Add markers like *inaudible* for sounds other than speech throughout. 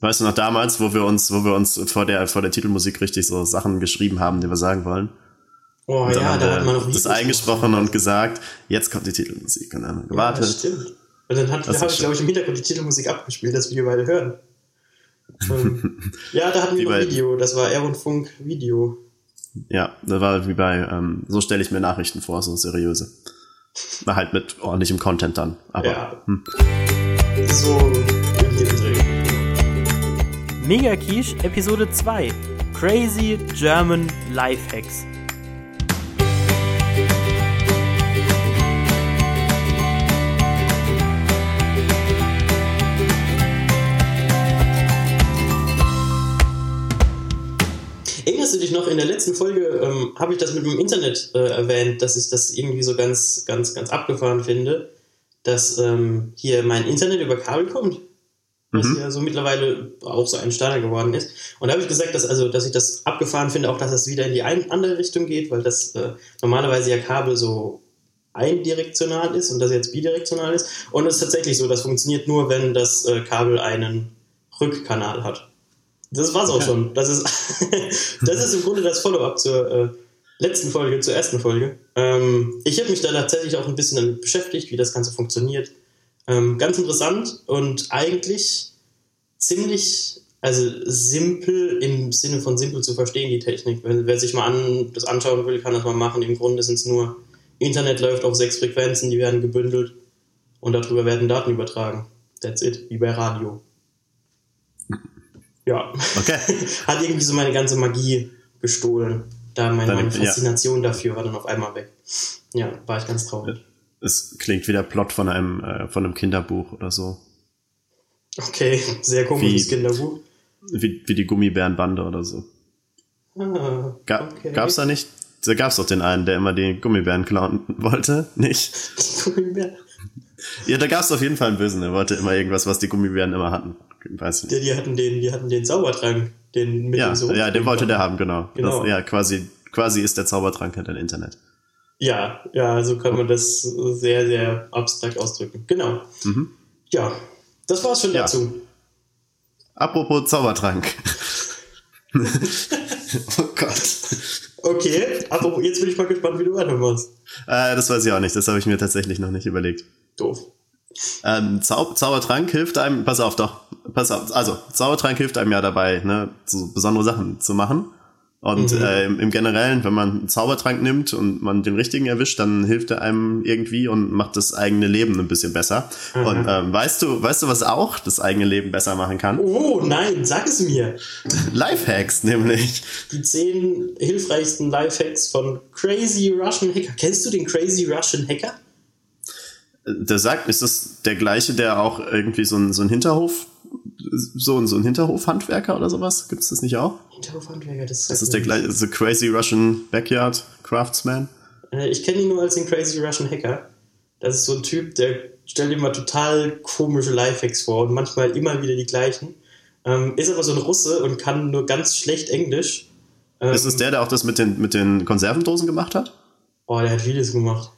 Weißt du noch damals, wo wir uns, wo wir uns vor der, vor der Titelmusik richtig so Sachen geschrieben haben, die wir sagen wollen? Oh und ja, da hat man noch das eingesprochen und gesagt, jetzt kommt die Titelmusik. Und dann gewartet. Ja, stimmt. Und dann hat, habe ich, glaube ich, im Hintergrund die Titelmusik abgespielt, dass wir beide hören. *laughs* Ja, da hatten wir noch Video. Das war R und Funk Video. Ja, das war wie bei, ähm, so stelle ich mir Nachrichten vor, so seriöse. War halt mit ordentlichem Content dann. Aber, ja. Hm. So. Mega Quiche Episode 2. Crazy German Lifehacks. Erinnerst du dich noch, in der letzten Folge ähm, habe ich das mit dem Internet äh, erwähnt, dass ich das irgendwie so ganz, ganz, ganz abgefahren finde, dass ähm, hier mein Internet über Kabel kommt was mhm. ja so mittlerweile auch so ein Standard geworden ist. Und da habe ich gesagt, dass, also, dass ich das abgefahren finde, auch dass das wieder in die ein, andere Richtung geht, weil das äh, normalerweise ja Kabel so eindirektional ist und das jetzt bidirektional ist. Und es ist tatsächlich so, das funktioniert nur, wenn das äh, Kabel einen Rückkanal hat. Das war's auch schon. Das ist, *laughs* das ist im Grunde das Follow-up zur äh, letzten Folge, zur ersten Folge. Ähm, ich habe mich da tatsächlich auch ein bisschen damit beschäftigt, wie das Ganze funktioniert ähm, ganz interessant und eigentlich ziemlich, also simpel im Sinne von simpel zu verstehen, die Technik. Wenn, wer sich mal an, das anschauen will, kann das mal machen. Im Grunde sind es nur, Internet läuft auf sechs Frequenzen, die werden gebündelt und darüber werden Daten übertragen. That's it, wie bei Radio. Ja. Okay. *laughs* Hat irgendwie so meine ganze Magie gestohlen. Da meine, meine Faszination ja. dafür war dann auf einmal weg. Ja, war ich ganz traurig. Es klingt wie der Plot von einem, äh, von einem Kinderbuch oder so. Okay, sehr komisches wie, Kinderbuch. Wie, wie die Gummibärenbande oder so. Ah, Ga okay. Gab's da nicht? Da gab's doch den einen, der immer die Gummibären klauen wollte, nicht? *laughs* Gummibären? Ja, da gab's auf jeden Fall einen Bösen, der wollte immer irgendwas, was die Gummibären immer hatten. Weiß nicht. Ja, die hatten den, die hatten den Zaubertrank, den mit ja, dem Ja, den wollte der haben, genau. genau. Das, ja, quasi, quasi ist der Zaubertrank halt ein Internet. Ja, ja, so kann man das sehr, sehr abstrakt ausdrücken. Genau. Mhm. Ja, das war's schon ja. dazu. Apropos Zaubertrank. *laughs* oh Gott. Okay, apropos, jetzt bin ich mal gespannt, wie du weitermachst. Äh, das weiß ich auch nicht, das habe ich mir tatsächlich noch nicht überlegt. Doof. Ähm, Zau Zaubertrank hilft einem, pass auf doch, pass auf, also Zaubertrank hilft einem ja dabei, ne, so besondere Sachen zu machen. Und mhm. äh, im, Generellen, wenn man einen Zaubertrank nimmt und man den richtigen erwischt, dann hilft er einem irgendwie und macht das eigene Leben ein bisschen besser. Mhm. Und ähm, weißt du, weißt du, was auch das eigene Leben besser machen kann? Oh nein, sag es mir. Lifehacks nämlich. Die zehn hilfreichsten Lifehacks von Crazy Russian Hacker. Kennst du den Crazy Russian Hacker? Der sagt, ist das der gleiche, der auch irgendwie so ein, so ein Hinterhof so, so ein Hinterhofhandwerker oder sowas? Gibt es das nicht auch? Hinterhofhandwerker, das ist Das ist der gleiche, the Crazy Russian Backyard Craftsman. Äh, ich kenne ihn nur als den Crazy Russian Hacker. Das ist so ein Typ, der stellt immer total komische Lifehacks vor und manchmal immer wieder die gleichen. Ähm, ist aber so ein Russe und kann nur ganz schlecht Englisch. Ähm, ist es der, der auch das mit den, mit den Konservendosen gemacht hat? Oh, der hat vieles gemacht.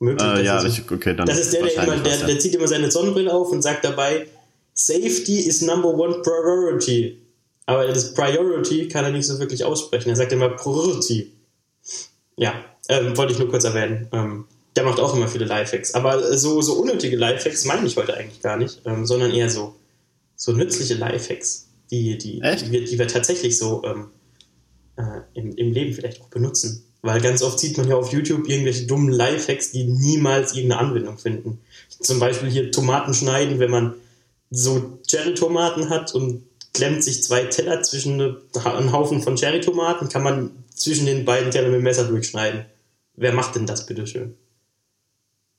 Möglich, äh, ja, ich, okay, dann. Das ist der, der immer, der, der zieht immer seine Sonnenbrille auf und sagt dabei, Safety is number one priority. Aber das Priority kann er nicht so wirklich aussprechen. Er sagt immer Priority. Ja, ähm, wollte ich nur kurz erwähnen. Ähm, der macht auch immer viele Lifehacks. Aber so, so unnötige Lifehacks meine ich heute eigentlich gar nicht, ähm, sondern eher so, so nützliche Lifehacks, die, die, die, wir, die wir tatsächlich so ähm, äh, im, im Leben vielleicht auch benutzen. Weil ganz oft sieht man ja auf YouTube irgendwelche dummen Lifehacks, die niemals irgendeine Anwendung finden. Zum Beispiel hier Tomaten schneiden, wenn man so Cherry-Tomaten hat und klemmt sich zwei Teller zwischen einen Haufen von Cherry-Tomaten, kann man zwischen den beiden Tellern mit dem Messer durchschneiden. Wer macht denn das, bitteschön?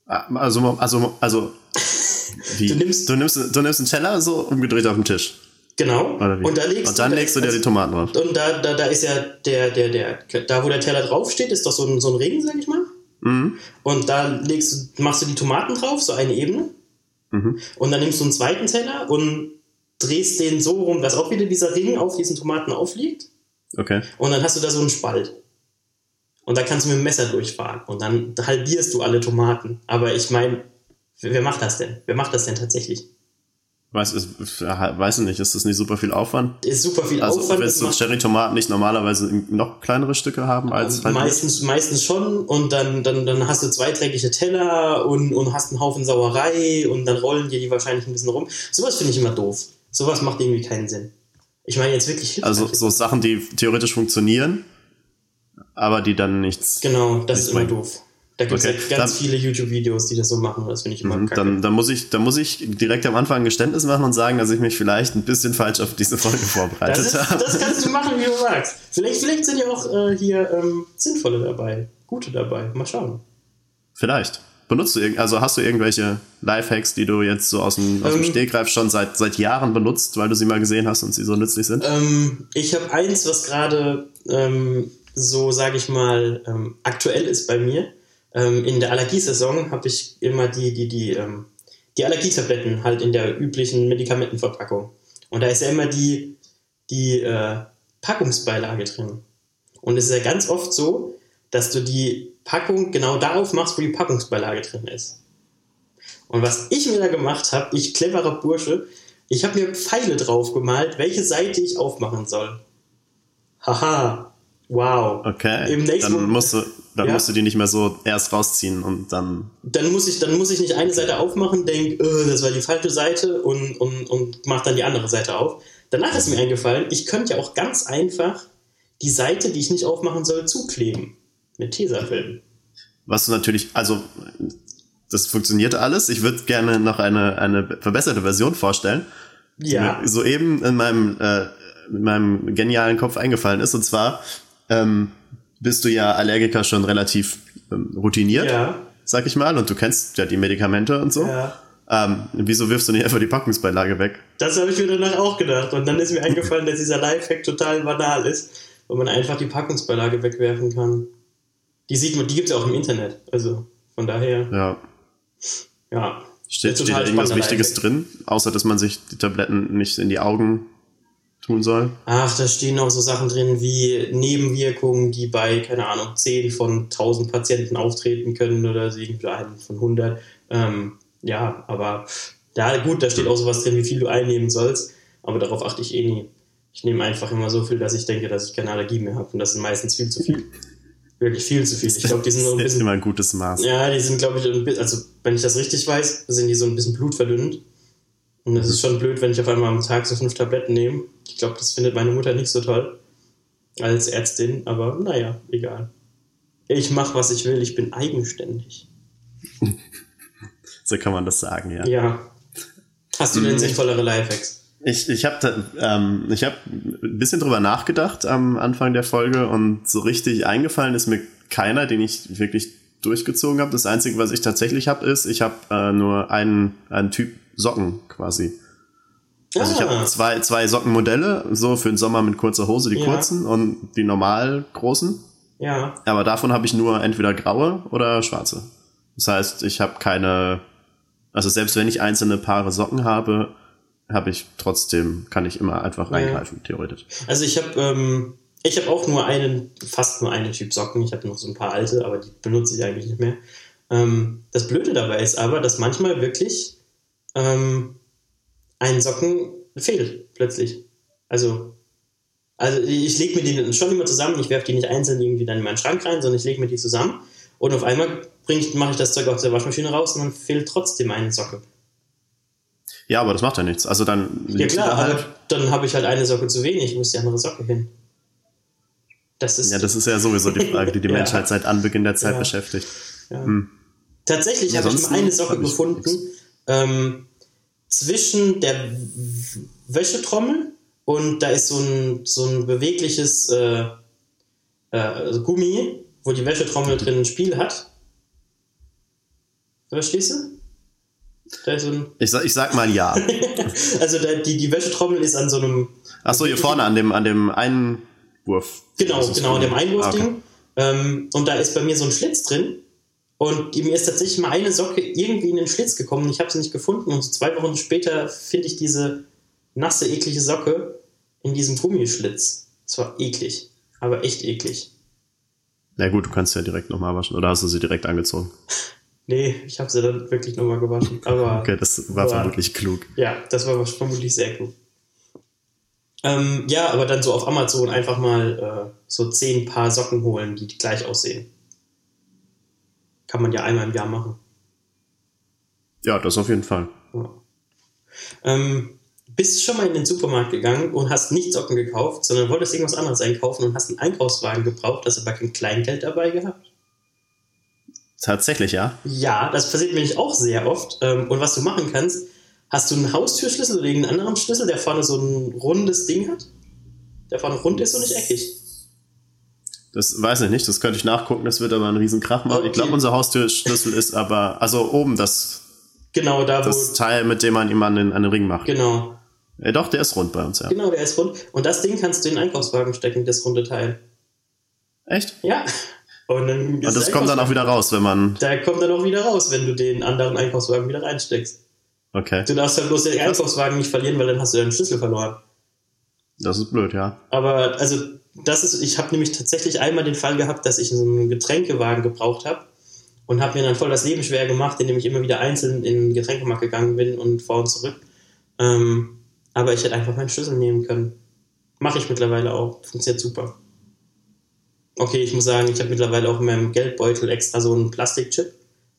Ah, also, also, also, *laughs* wie? Du nimmst, du nimmst, du nimmst einen Teller so umgedreht auf den Tisch. Genau. Und, da legst und dann du, legst du dir die Tomaten drauf. Und da, da, da ist ja der, der, der, da wo der Teller draufsteht, ist doch so ein, so ein Ring, sag ich mal. Mhm. Und da legst du, machst du die Tomaten drauf, so eine Ebene. Mhm. Und dann nimmst du einen zweiten Teller und drehst den so rum, dass auch wieder dieser Ring auf diesen Tomaten aufliegt. Okay. Und dann hast du da so einen Spalt. Und da kannst du mit dem Messer durchfahren. Und dann halbierst du alle Tomaten. Aber ich meine, wer macht das denn? Wer macht das denn tatsächlich? Weiß, ist, weiß nicht, ist das nicht super viel Aufwand? Ist super viel also, Aufwand. Willst du Cherry-Tomaten nicht normalerweise noch kleinere Stücke haben als halt meistens, meistens schon und dann, dann, dann hast du zwei dreckige Teller und, und hast einen Haufen Sauerei und dann rollen dir die wahrscheinlich ein bisschen rum. Sowas finde ich immer doof. Sowas macht irgendwie keinen Sinn. Ich meine jetzt wirklich Also so Sachen, die theoretisch funktionieren, aber die dann nichts. Genau, das ist immer doof. Da gibt es okay. ja ganz dann, viele YouTube-Videos, die das so machen. Das finde ich immer mhm. Dann, dann, muss ich, dann muss ich direkt am Anfang ein Geständnis machen und sagen, dass ich mich vielleicht ein bisschen falsch auf diese Folge vorbereitet das habe. Das kannst du machen, wie du magst. Vielleicht, vielleicht sind ja auch äh, hier ähm, sinnvolle dabei, gute dabei. Mal schauen. Vielleicht. Benutzt du also hast du irgendwelche Lifehacks, die du jetzt so aus dem, aus dem ähm, Stegreif schon seit, seit Jahren benutzt, weil du sie mal gesehen hast und sie so nützlich sind? Ähm, ich habe eins, was gerade ähm, so, sage ich mal, ähm, aktuell ist bei mir ähm, in der Allergiesaison habe ich immer die, die, die, ähm, die Allergietabletten halt in der üblichen Medikamentenverpackung. Und da ist ja immer die, die äh, Packungsbeilage drin. Und es ist ja ganz oft so, dass du die Packung genau da aufmachst, wo die Packungsbeilage drin ist. Und was ich mir da gemacht habe, ich cleverer Bursche, ich habe mir Pfeile drauf gemalt, welche Seite ich aufmachen soll. Haha, wow. Okay. Im nächsten dann musst du, dann ja. musst du die nicht mehr so erst rausziehen und dann. Dann muss ich, dann muss ich nicht eine Seite aufmachen, denk, äh, das war die falsche Seite und, und, und mach dann die andere Seite auf. Danach ist mir eingefallen, ich könnte ja auch ganz einfach die Seite, die ich nicht aufmachen soll, zukleben. Mit Tesafilm. Was du natürlich, also das funktioniert alles. Ich würde gerne noch eine, eine verbesserte Version vorstellen. Ja. Die mir soeben in meinem, äh, in meinem genialen Kopf eingefallen ist. Und zwar, ähm, bist du ja Allergiker schon relativ ähm, routiniert, ja. sag ich mal, und du kennst ja die Medikamente und so. Ja. Ähm, wieso wirfst du nicht einfach die Packungsbeilage weg? Das habe ich mir danach auch gedacht. Und dann ist mir *laughs* eingefallen, dass dieser Lifehack total banal ist, wo man einfach die Packungsbeilage wegwerfen kann. Die sieht man, die gibt es ja auch im Internet. Also von daher. Ja. Ja. Steht, steht da irgendwas Wichtiges drin, außer dass man sich die Tabletten nicht in die Augen tun soll? Ach, da stehen auch so Sachen drin wie Nebenwirkungen, die bei, keine Ahnung, 10 von 1000 Patienten auftreten können oder irgendwie einen von 100. Ähm, ja, aber ja, gut, da steht auch sowas drin, wie viel du einnehmen sollst, aber darauf achte ich eh nie. Ich nehme einfach immer so viel, dass ich denke, dass ich keine Allergie mehr habe und das ist meistens viel zu viel. Wirklich viel zu viel. Ich glaube, die sind so ein bisschen. immer ein gutes Maß. Ja, die sind, glaube ich, also wenn ich das richtig weiß, sind die so ein bisschen blutverdünnend. Und es ist schon blöd, wenn ich auf einmal am Tag so fünf Tabletten nehme. Ich glaube, das findet meine Mutter nicht so toll als Ärztin, aber naja, egal. Ich mache, was ich will, ich bin eigenständig. *laughs* so kann man das sagen, ja. Ja. Hast du denn hm, sinnvollere Lifehacks? Ich, ich habe ähm, hab ein bisschen drüber nachgedacht am Anfang der Folge und so richtig eingefallen ist mir keiner, den ich wirklich durchgezogen habe. Das Einzige, was ich tatsächlich habe, ist, ich habe äh, nur einen, einen Typ Socken quasi. Also ich habe ah. zwei, zwei Sockenmodelle, so für den Sommer mit kurzer Hose, die ja. kurzen und die normal großen. Ja. Aber davon habe ich nur entweder graue oder schwarze. Das heißt, ich habe keine, also selbst wenn ich einzelne Paare Socken habe, habe ich trotzdem, kann ich immer einfach reingreifen, ja. theoretisch. Also ich habe ähm, ich habe auch nur einen, fast nur einen Typ Socken. Ich habe noch so ein paar alte, aber die benutze ich eigentlich nicht mehr. Ähm, das Blöde dabei ist aber, dass manchmal wirklich ähm, ein Socken fehlt plötzlich. Also, also ich lege mir die schon immer zusammen, ich werfe die nicht einzeln irgendwie dann in meinen Schrank rein, sondern ich lege mir die zusammen und auf einmal mache ich das Zeug aus der Waschmaschine raus und dann fehlt trotzdem eine Socke. Ja, aber das macht ja nichts. Also dann Ja klar, da halt. dann habe ich halt eine Socke zu wenig, ist die andere Socke hin? Das ist ja, das ist ja sowieso die Frage, die die *laughs* ja. Menschheit seit Anbeginn der Zeit ja. beschäftigt. Ja. Hm. Tatsächlich habe ich mal eine Socke gefunden, ähm, zwischen der Wäschetrommel und da ist so ein, so ein bewegliches äh, äh, Gummi, wo die Wäschetrommel drin ein Spiel hat. Verstehst du? Da so ich, sag, ich sag mal ja. *laughs* also da, die, die Wäschetrommel ist an so einem. Achso, hier vorne an dem, an dem Einwurf. Genau, genau, an dem Einwurfding. Okay. Ähm, und da ist bei mir so ein Schlitz drin. Und mir ist tatsächlich mal eine Socke irgendwie in den Schlitz gekommen. Ich habe sie nicht gefunden. Und zwei Wochen später finde ich diese nasse, eklige Socke in diesem Gummischlitz. Das war eklig. Aber echt eklig. Na gut, du kannst ja direkt nochmal waschen. Oder hast du sie direkt angezogen? *laughs* Nee, ich habe sie dann wirklich nochmal gewaschen. Aber *laughs* Okay, das war aber- vermutlich klug. Ja, das war vermutlich sehr gut. Ähm, ja, aber dann so auf Amazon einfach mal äh, so zehn Paar Socken holen, die gleich aussehen. Kann man ja einmal im Jahr machen. Ja, das auf jeden Fall. Ja. Ähm, bist du schon mal in den Supermarkt gegangen und hast nicht Socken gekauft, sondern wolltest irgendwas anderes einkaufen und hast einen Einkaufswagen gebraucht, hast aber kein Kleingeld dabei gehabt? Tatsächlich, ja. Ja, das passiert mir nämlich auch sehr oft. Ähm, und was du machen kannst, hast du einen Haustürschlüssel oder irgendeinen anderen Schlüssel, der vorne so ein rundes Ding hat? Der vorne rund ist und nicht eckig. Das weiß ich nicht, das könnte ich nachgucken, das wird aber einen riesen Krach machen. Okay. Ich glaube, unser Haustürschlüssel ist aber, also oben das, Genau, da wo. das Teil, mit dem man ihm an den, an den Ring macht. genau, Ja, doch, der ist rund bei uns, ja. genau, der ist rund. Und das Ding kannst du in den Einkaufswagen stecken, das runde Teil. Echt? Ja. Und, dann Und das kommt dann auch wieder raus, wenn man, Da kommt dann auch wieder raus, wenn du den anderen Einkaufswagen wieder reinsteckst. okay, Du darfst halt bloß den Einkaufswagen nicht verlieren, weil dann hast du deinen Schlüssel verloren. das ist blöd, ja. Aber also das ist, ich habe nämlich tatsächlich einmal den Fall gehabt, dass ich einen Getränkewagen gebraucht habe und habe mir dann voll das Leben schwer gemacht, indem ich immer wieder einzeln in den Getränkemarkt gegangen bin und vor und zurück. Ähm, aber ich hätte einfach meinen Schlüssel nehmen können. Mache ich mittlerweile auch. Funktioniert super. Okay, ich muss sagen, ich habe mittlerweile auch in meinem Geldbeutel extra so einen Plastikchip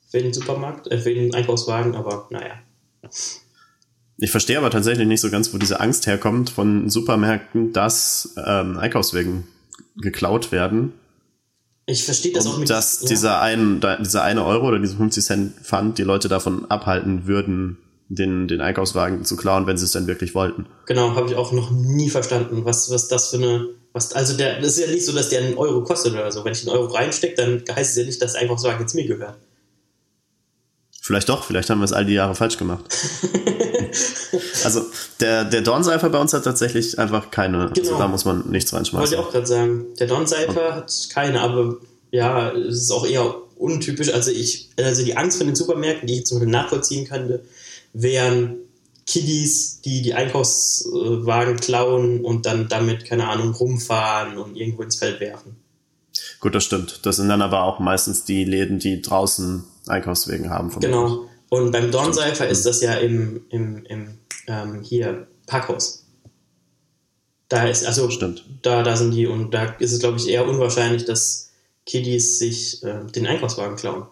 für den Supermarkt, äh, für den Einkaufswagen, aber naja. Ich verstehe aber tatsächlich nicht so ganz, wo diese Angst herkommt von Supermärkten, dass ähm, Einkaufswegen geklaut werden. Ich verstehe das auch Und mit dass ja. dieser, ein, dieser eine Euro oder diese 50 Cent Pfand die Leute davon abhalten würden, den, den Einkaufswagen zu klauen, wenn sie es denn wirklich wollten. Genau, habe ich auch noch nie verstanden, was, was das für eine. Was, also der, das ist ja nicht so, dass der einen Euro kostet oder so. Wenn ich einen Euro reinstecke, dann heißt es ja nicht, dass der Einkaufswagen jetzt mir gehört. Vielleicht doch, vielleicht haben wir es all die Jahre falsch gemacht. *laughs* also der, der Dornseifer bei uns hat tatsächlich einfach keine, also Genau. da muss man nichts Wollte reinschmeißen. ich auch gerade sagen. Der Don-Seifer hat keine, aber ja, es ist auch eher untypisch. Also ich, also die Angst von den Supermärkten, die ich zum Beispiel nachvollziehen könnte, wären Kiddies, die die Einkaufswagen klauen und dann damit, keine Ahnung, rumfahren und irgendwo ins Feld werfen. Gut, das stimmt. Das sind dann aber auch meistens die Läden, die draußen Einkaufswegen haben. Genau. Und beim Dornseifer ist das ja im, im, im ähm, hier Packhaus. Da ist, also Stimmt. da, da sind die und da ist es, glaube ich, eher unwahrscheinlich, dass Kiddies sich äh, den Einkaufswagen klauen.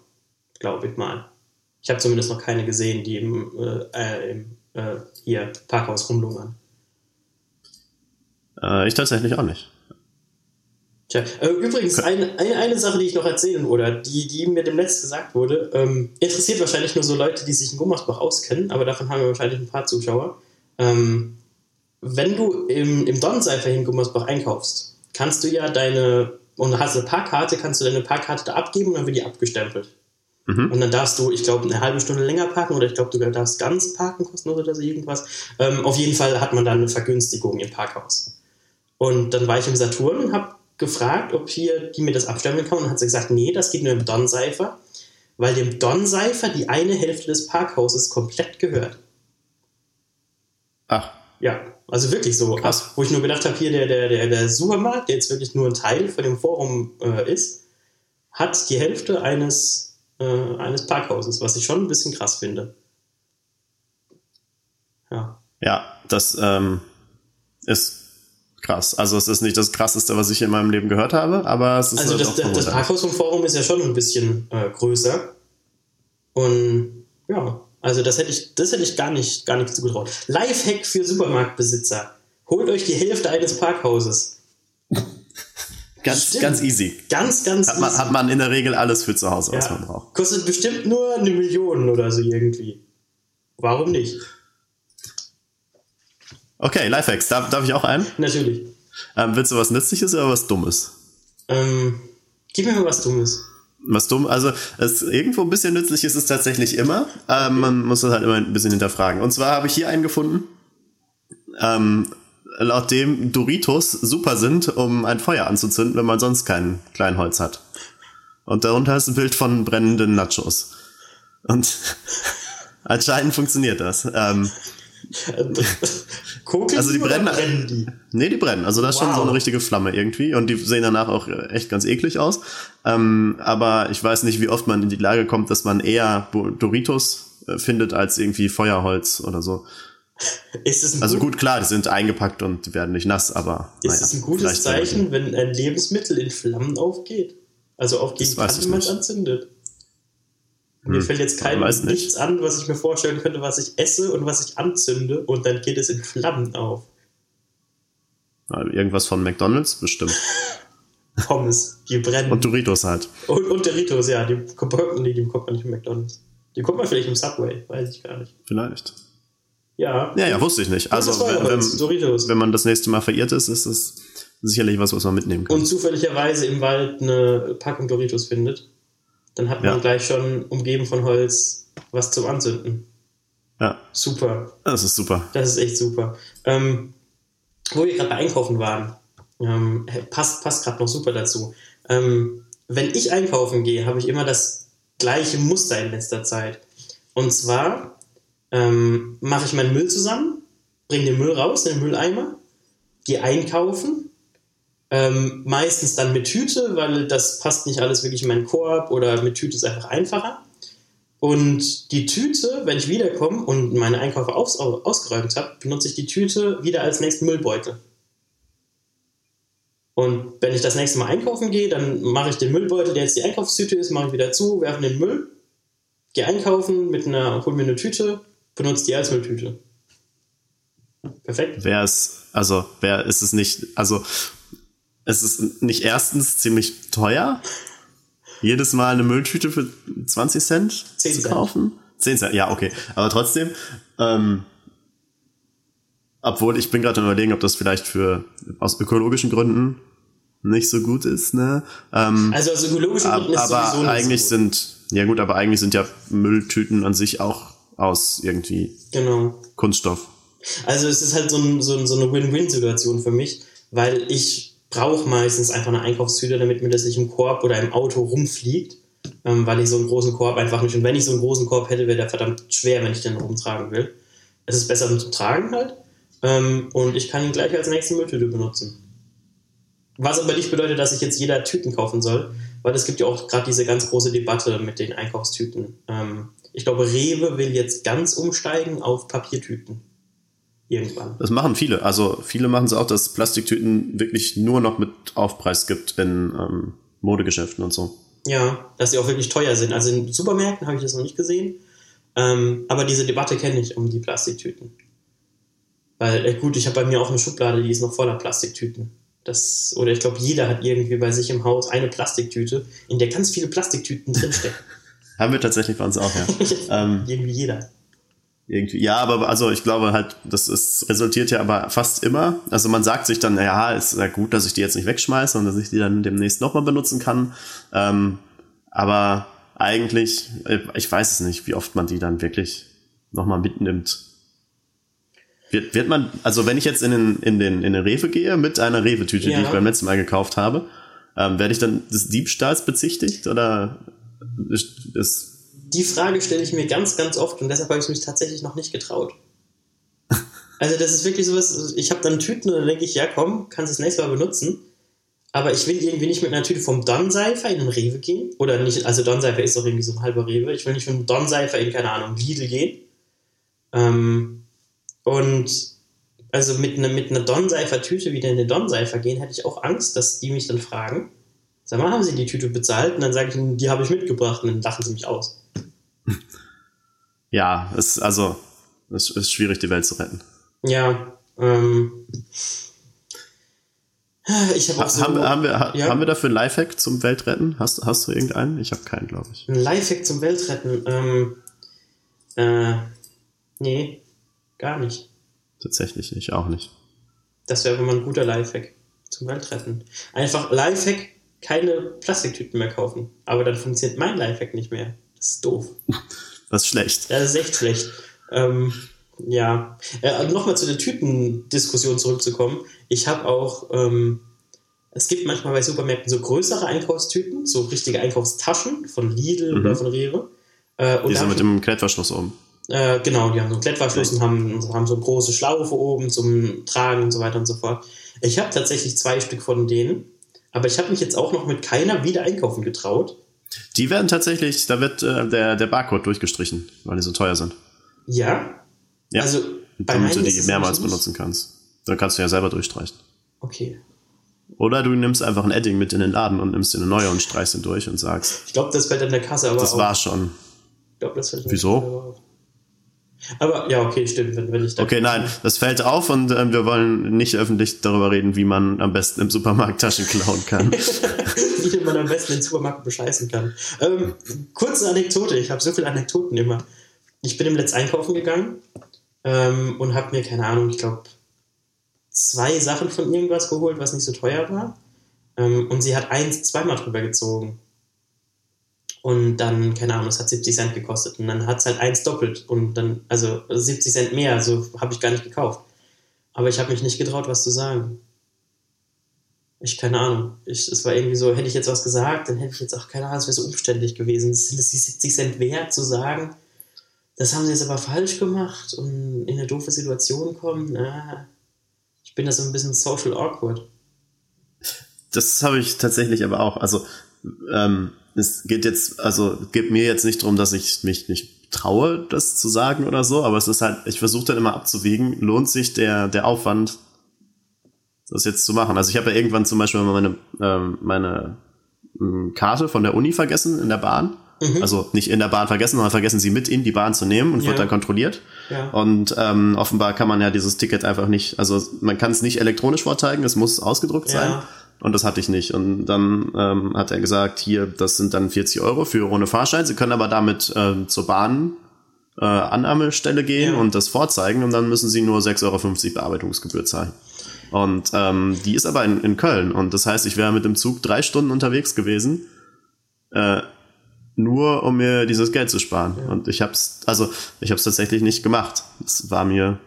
Glaube ich mal. Ich habe zumindest noch keine gesehen, die im, äh, äh, im äh, hier Parkhaus rumlungern. Äh, ich tatsächlich auch nicht. Tja, äh, übrigens, eine, eine, eine Sache, die ich noch erzählen oder die, die mir demnächst gesagt wurde, ähm, interessiert wahrscheinlich nur so Leute, die sich in Gummersbach auskennen, aber davon haben wir wahrscheinlich ein paar Zuschauer. Ähm, wenn du im, im Dornseifer in Gummersbach einkaufst, kannst du ja deine, und hast eine Parkkarte, kannst du deine Parkkarte da abgeben und dann wird die abgestempelt. Mhm. Und dann darfst du, ich glaube, eine halbe Stunde länger parken oder ich glaube, du darfst ganz parken kostenlos oder so irgendwas. Ähm, auf jeden Fall hat man dann eine Vergünstigung im Parkhaus. Und dann war ich im Saturn und habe gefragt, ob hier die mir das abstempeln kann. Und hat sie gesagt, nee, das geht nur im Donseifer, weil dem Donseifer die eine Hälfte des Parkhauses komplett gehört. Ach, Ja, also wirklich so. Krass. Wo ich nur gedacht habe, hier der, der, der, der Supermarkt, der jetzt wirklich nur ein Teil von dem Forum äh, ist, hat die Hälfte eines, äh, eines Parkhauses, was ich schon ein bisschen krass finde. Ja. ja, das ähm, ist krass. Also es ist nicht das krasseste, was ich in meinem Leben gehört habe, aber es ist Also halt das, auch das. Parkhaus vom Forum ist ja schon ein bisschen äh, größer. Und ja, also das hätte ich, das hätte ich gar nicht, gar nicht zugetraut. Lifehack für Supermarktbesitzer. Holt euch die Hälfte eines Parkhauses. *laughs* Ganz, Stimmt. ganz easy. Ganz, ganz Hat man, easy. hat man in der Regel alles für zu Hause, was Ja. man braucht. Kostet bestimmt nur eine Million oder so irgendwie. Warum nicht? Okay, Lifehacks, darf, darf ich auch einen? Natürlich. Ähm, willst du was Nützliches oder was Dummes? Ähm, gib mir mal was Dummes. Was dumm, also es irgendwo ein bisschen nützlich ist es tatsächlich immer. Ähm, man muss das halt immer ein bisschen hinterfragen. Und zwar habe ich hier einen gefunden, ähm, laut dem Doritos super sind, um ein Feuer anzuzünden, wenn man sonst kein Kleinholz hat. Und darunter ist ein Bild von brennenden Nachos. Und *laughs* anscheinend funktioniert das. Ähm, *laughs* Kokeln Also die oder brennen- brennen die? Nee, die brennen. Also das ist schon Wow. so eine richtige Flamme irgendwie. Und die sehen danach auch echt ganz eklig aus. Ähm, aber ich weiß nicht, wie oft man in die Lage kommt, dass man eher Doritos äh, findet als irgendwie Feuerholz oder so. Ist es ein, Also gut, klar, die sind eingepackt und werden nicht nass, aber ist naja, es ein gutes Zeichen, wenn ein Lebensmittel in Flammen aufgeht? Also aufgehen kann, wenn man es anzündet. Mir Hm, fällt jetzt kein nichts an, was ich mir vorstellen könnte, was ich esse und was ich anzünde und dann geht es in Flammen auf. Irgendwas von McDonalds bestimmt. *laughs* Pommes, die brennen. Und Doritos halt. Und, und Doritos, ja, die kommt, nee, die kommt man nicht im McDonalds. Die kommt man vielleicht im Subway, weiß ich gar nicht. Vielleicht. Ja. Ja, ja, wusste ich nicht. Also, wenn, Doritos. wenn man das nächste Mal verirrt ist, ist es sicherlich was, was man mitnehmen kann. und zufälligerweise im Wald eine Packung Doritos findet, dann hat man Ja. gleich schon umgeben von Holz was zum Anzünden. ja, Super. das ist super. Das ist echt super. Ähm, wo wir gerade bei Einkaufen waren, ähm, passt, passt gerade noch super dazu. Ähm, wenn ich einkaufen gehe, habe ich immer das gleiche Muster in letzter Zeit. Und zwar ähm, mache ich meinen Müll zusammen, bringe den Müll raus in den Mülleimer, gehe einkaufen, ähm, meistens dann mit Tüte, weil das passt nicht alles wirklich in meinen Korb oder mit Tüte ist einfach einfacher. Und die Tüte, wenn ich wiederkomme und meine Einkäufe aus, ausgeräumt habe, benutze ich die Tüte wieder als nächsten Müllbeutel. Und wenn ich das nächste Mal einkaufen gehe, dann mache ich den Müllbeutel, der jetzt die Einkaufstüte ist, mache ich wieder zu, werfe den Müll, gehe einkaufen, mit einer, hol mir eine Tüte, benutze die als Mülltüte. Perfekt. Wer ist, also, wer ist es nicht, also, es ist nicht erstens ziemlich teuer, jedes Mal eine Mülltüte für 20 Cent 10 zu Cent. kaufen. 10 Cent, ja, okay. Aber trotzdem, ähm, obwohl ich bin gerade am überlegen, ob das vielleicht für, aus ökologischen Gründen nicht so gut ist, ne? Ähm, Also aus ökologischen Gründen ist aber sowieso nicht eigentlich so sind, ja gut, aber eigentlich sind ja Mülltüten an sich auch aus irgendwie Genau. Kunststoff. Also es ist halt so, ein, so, so eine Win-Win-Situation für mich, weil ich brauche meistens einfach eine Einkaufstüte, damit mir das nicht im Korb oder im Auto rumfliegt, ähm, weil ich so einen großen Korb einfach nicht. Und wenn ich so einen großen Korb hätte, wäre der verdammt schwer, wenn ich den rumtragen will. Es ist besser zum Tragen halt. Ähm, und ich kann ihn gleich als nächste Mülltüte benutzen. Was aber nicht bedeutet, dass ich jetzt jeder Tüten kaufen soll, weil es gibt ja auch gerade diese ganz große Debatte mit den Einkaufstüten. Ähm, ich glaube, Rewe will jetzt ganz umsteigen auf Papiertüten. Irgendwann. Das machen viele. Also viele machen es auch, dass Plastiktüten wirklich nur noch mit Aufpreis gibt in ähm, Modegeschäften und so. Ja, dass sie auch wirklich teuer sind. Also in Supermärkten habe ich das noch nicht gesehen. Ähm, aber diese Debatte kenne ich um die Plastiktüten. Weil, äh, gut, ich habe bei mir auch eine Schublade, die ist noch voller Plastiktüten. Das, oder ich glaube, jeder hat irgendwie bei sich im Haus eine Plastiktüte, in der ganz viele Plastiktüten drinstecken. *laughs* Haben wir tatsächlich bei uns auch, ja. *laughs* ähm, irgendwie jeder. Irgendwie. Ja, aber also ich glaube halt, das ist, resultiert ja aber fast immer. Also man sagt sich dann, ja, ist ja gut, dass ich die jetzt nicht wegschmeiße und dass ich die dann demnächst nochmal benutzen kann. Ähm, aber eigentlich, äh, ich weiß es nicht, wie oft man die dann wirklich nochmal mitnimmt. Wird, wird man, also wenn ich jetzt in den, in den, in den Rewe gehe mit einer Rewe-Tüte, Ja. die ich beim letzten Mal gekauft habe, ähm, werde ich dann des Diebstahls bezichtigt oder ist, ist Die Frage stelle ich mir ganz, ganz oft und deshalb habe ich mich tatsächlich noch nicht getraut. *laughs* Also das ist wirklich sowas, ich habe dann Tüten und dann denke ich, ja komm, kannst du das nächste Mal benutzen. Aber ich will irgendwie nicht mit einer Tüte vom Don-Seifer in den Rewe gehen. Oder nicht, also Don-Seifer ist doch irgendwie so ein halber Rewe. Ich will nicht mit dem Don-Seifer in, keine Ahnung, Lidl gehen. Ähm, und also mit, ne, mit einer Don-Seifer-Tüte wieder in den Don-Seifer gehen, hätte ich auch Angst, dass die mich dann fragen, sag mal, haben sie die Tüte bezahlt? Und dann sage ich ihnen, die habe ich mitgebracht und dann lachen sie mich aus. *laughs* ja, es, also, es ist schwierig, die Welt zu retten. Ja, ähm. Ich habe auch so haben, haben, wir, ha, ja. haben wir dafür einen Lifehack zum Weltretten? Hast, hast du irgendeinen? Ich habe keinen, glaube ich. ein Lifehack zum Weltretten. Ähm, äh, nee, gar nicht. Tatsächlich nicht, auch nicht. Das wäre aber mal ein guter Lifehack zum Weltretten. Einfach Lifehack, keine Plastiktüten mehr kaufen. Aber dann funktioniert mein Lifehack nicht mehr. Das ist doof. Das ist schlecht. Das ist echt schlecht. Ähm, ja. Äh, Nochmal zu der Tütendiskussion zurückzukommen. Ich habe auch, ähm, es gibt manchmal bei Supermärkten so größere Einkaufstüten, so richtige Einkaufstaschen von Lidl Mhm. oder von Rewe. Äh, und Die sind mit dem Klettverschluss oben. Äh, genau, die haben so einen Klettverschluss und haben, haben so eine große Schlaufe oben zum Tragen und so weiter und so fort. Ich habe tatsächlich zwei Stück von denen, aber ich habe mich jetzt auch noch mit keiner wieder einkaufen getraut. Die werden tatsächlich, da wird äh, der, der Barcode durchgestrichen, weil die so teuer sind. Ja? Ja. Also, bei damit du die mehrmals benutzen kannst. Dann kannst du ja selber durchstreichen. Okay. Oder du nimmst einfach ein Edding mit in den Laden und nimmst dir eine neue und streichst ihn durch und sagst, Ich glaube, das fällt an der Kasse aber das auf. war schon. Ich glaub, das fällt Wieso? Aber ja, okay, stimmt, wenn, wenn ich da. Okay, nein, *laughs* das fällt auf und ähm, wir wollen nicht öffentlich darüber reden, wie man am besten im Supermarkt Taschen klauen kann. *laughs* wie man am besten den Supermarkt bescheißen kann. Ähm, kurze Anekdote, ich habe so viele Anekdoten immer. Ich bin im Letzt einkaufen gegangen ähm, und habe mir, keine Ahnung, ich glaube, zwei Sachen von irgendwas geholt, was nicht so teuer war. Ähm, und sie hat eins zweimal drüber gezogen. Und dann, keine Ahnung, es hat 70 Cent gekostet. Und dann hat es halt eins doppelt. Und dann, also 70 Cent mehr, so habe ich gar nicht gekauft. Aber ich habe mich nicht getraut, was zu sagen. Ich, keine Ahnung. Ich, es war irgendwie so, hätte ich jetzt was gesagt, dann hätte ich jetzt auch, keine Ahnung, es wäre so umständlich gewesen. Sind es die 70 Cent wert zu sagen? Das haben sie jetzt aber falsch gemacht und in eine doofe Situation kommen. Na, ich bin da so ein bisschen social awkward. Das habe ich tatsächlich aber auch. Also ähm, es geht jetzt, also geht mir jetzt nicht darum, dass ich mich nicht traue, das zu sagen oder so, aber es ist halt, ich versuche dann immer abzuwägen, lohnt sich der, der Aufwand, das jetzt zu machen. Also ich habe ja irgendwann zum Beispiel mal meine, ähm, meine ähm, Karte von der Uni vergessen in der Bahn. Also nicht in der Bahn vergessen, sondern vergessen sie mit in die Bahn zu nehmen und Ja. wird dann kontrolliert. Ja. Und ähm, offenbar kann man ja dieses Ticket einfach nicht, also man kann es nicht elektronisch vorzeigen, es muss ausgedruckt Ja. sein. Und das hatte ich nicht. Und dann ähm, hat er gesagt, hier, das sind dann 40 Euro für ohne Fahrschein. Sie können aber damit ähm, zur Bahn äh, Annahmestelle gehen Ja. und das vorzeigen und dann müssen sie nur 6,50 Euro Bearbeitungsgebühr zahlen. Und ähm, die ist aber in, in Köln. Und das heißt, ich wäre mit dem Zug drei Stunden unterwegs gewesen, äh, nur um mir dieses Geld zu sparen. Und ich hab's, also ich hab's tatsächlich nicht gemacht. Es war mir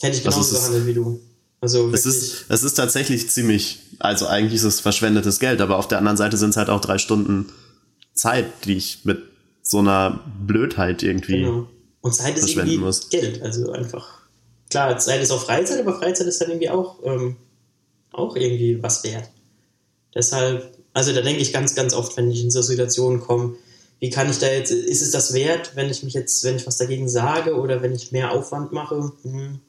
Hätte ich genauso es gehandelt wie du. Also es ist, es ist tatsächlich ziemlich, also eigentlich ist es verschwendetes Geld, aber auf der anderen Seite sind es halt auch drei Stunden Zeit, die ich mit so einer Blödheit irgendwie. Genau. Und Zeit ist verschwenden irgendwie muss. Geld. Also einfach. Klar, Zeit ist auch Freizeit, aber Freizeit ist dann irgendwie auch, ähm, auch irgendwie was wert. Deshalb, also da denke ich ganz, ganz oft, wenn ich in so Situationen komme, wie kann ich da jetzt, ist es das wert, wenn ich mich jetzt, wenn ich was dagegen sage oder wenn ich mehr Aufwand mache? Hm.